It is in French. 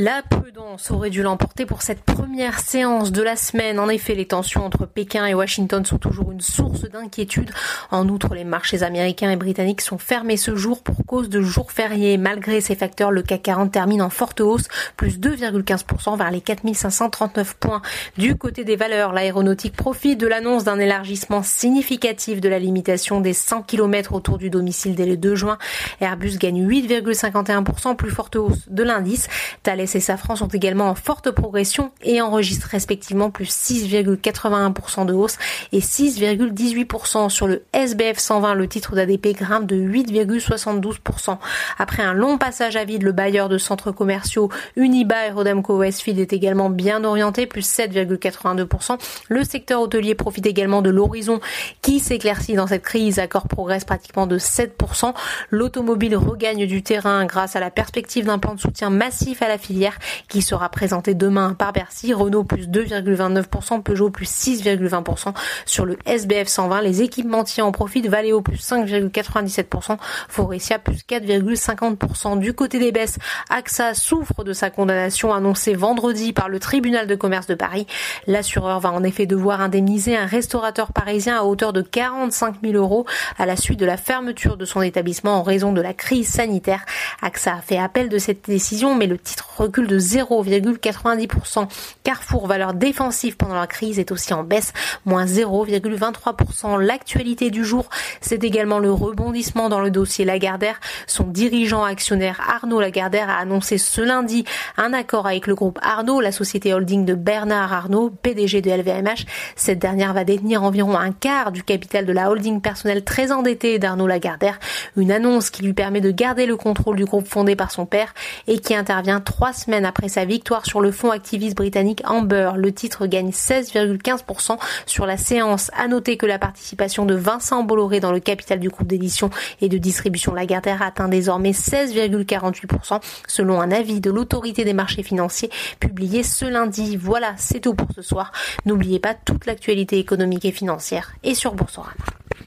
La prudence aurait dû l'emporter pour cette première séance de la semaine. En effet, les tensions entre Pékin et Washington sont toujours une source d'inquiétude. En outre, les marchés américains et britanniques sont fermés ce jour pour cause de jours fériés. Malgré ces facteurs, le CAC 40 termine en forte hausse, plus 2,15% vers les 4539 points. Du côté des valeurs, l'aéronautique profite de l'annonce d'un élargissement significatif de la limitation des 100 km autour du domicile dès le 2 juin. Airbus gagne 8,51%, plus forte hausse de l'indice. Thales et Safran sont également en forte progression et enregistrent respectivement plus 6,81% de hausse et 6,18% sur le SBF 120. Le titre d'ADP grimpe de 8,72%. Après un long passage à vide, le bailleur de centres commerciaux Uniba et Rodamco Westfield est également bien orienté, plus 7,82%. Le secteur hôtelier profite également de l'horizon qui s'éclaircit dans cette crise. Accord progresse pratiquement de 7%. L'automobile regagne du terrain grâce à la perspective d'un plan de soutien massif à la filière qui sera présenté demain par Bercy. Renault plus 2,29%, Peugeot plus 6,20% sur le SBF 120. Les équipementiers en profitent. Valeo plus 5,97%, Forestia plus 4,50%. Du côté des baisses, AXA souffre de sa condamnation annoncée vendredi par le tribunal de commerce de Paris. L'assureur va en effet devoir indemniser un restaurateur parisien à hauteur de 45 000 euros à la suite de la fermeture de son établissement en raison de la crise sanitaire. AXA a fait appel de cette décision, mais le titre recule de 0,90%. Carrefour, valeur défensive pendant la crise, est aussi en baisse, moins 0,23%. L'actualité du jour, c'est également le rebondissement dans le dossier Lagardère. Son dirigeant actionnaire Arnaud Lagardère a annoncé ce lundi un accord avec le groupe Arnaud, la société holding de Bernard Arnaud, PDG de LVMH. Cette dernière va détenir environ un quart du capital de la holding personnelle très endettée d'Arnaud Lagardère. Une annonce qui lui permet de garder le contrôle du groupe fondé par son père et qui intervient trois semaines après sa victoire sur le fonds activiste britannique Amber. Le titre gagne 16,15% sur la séance. À noter que la participation de Vincent Bolloré dans le capital du groupe d'édition et de distribution Lagardère atteint désormais 16,48% selon un avis de l'autorité des marchés financiers publié ce lundi. Voilà, c'est tout pour ce soir. N'oubliez pas toute l'actualité économique et financière et sur Boursorama.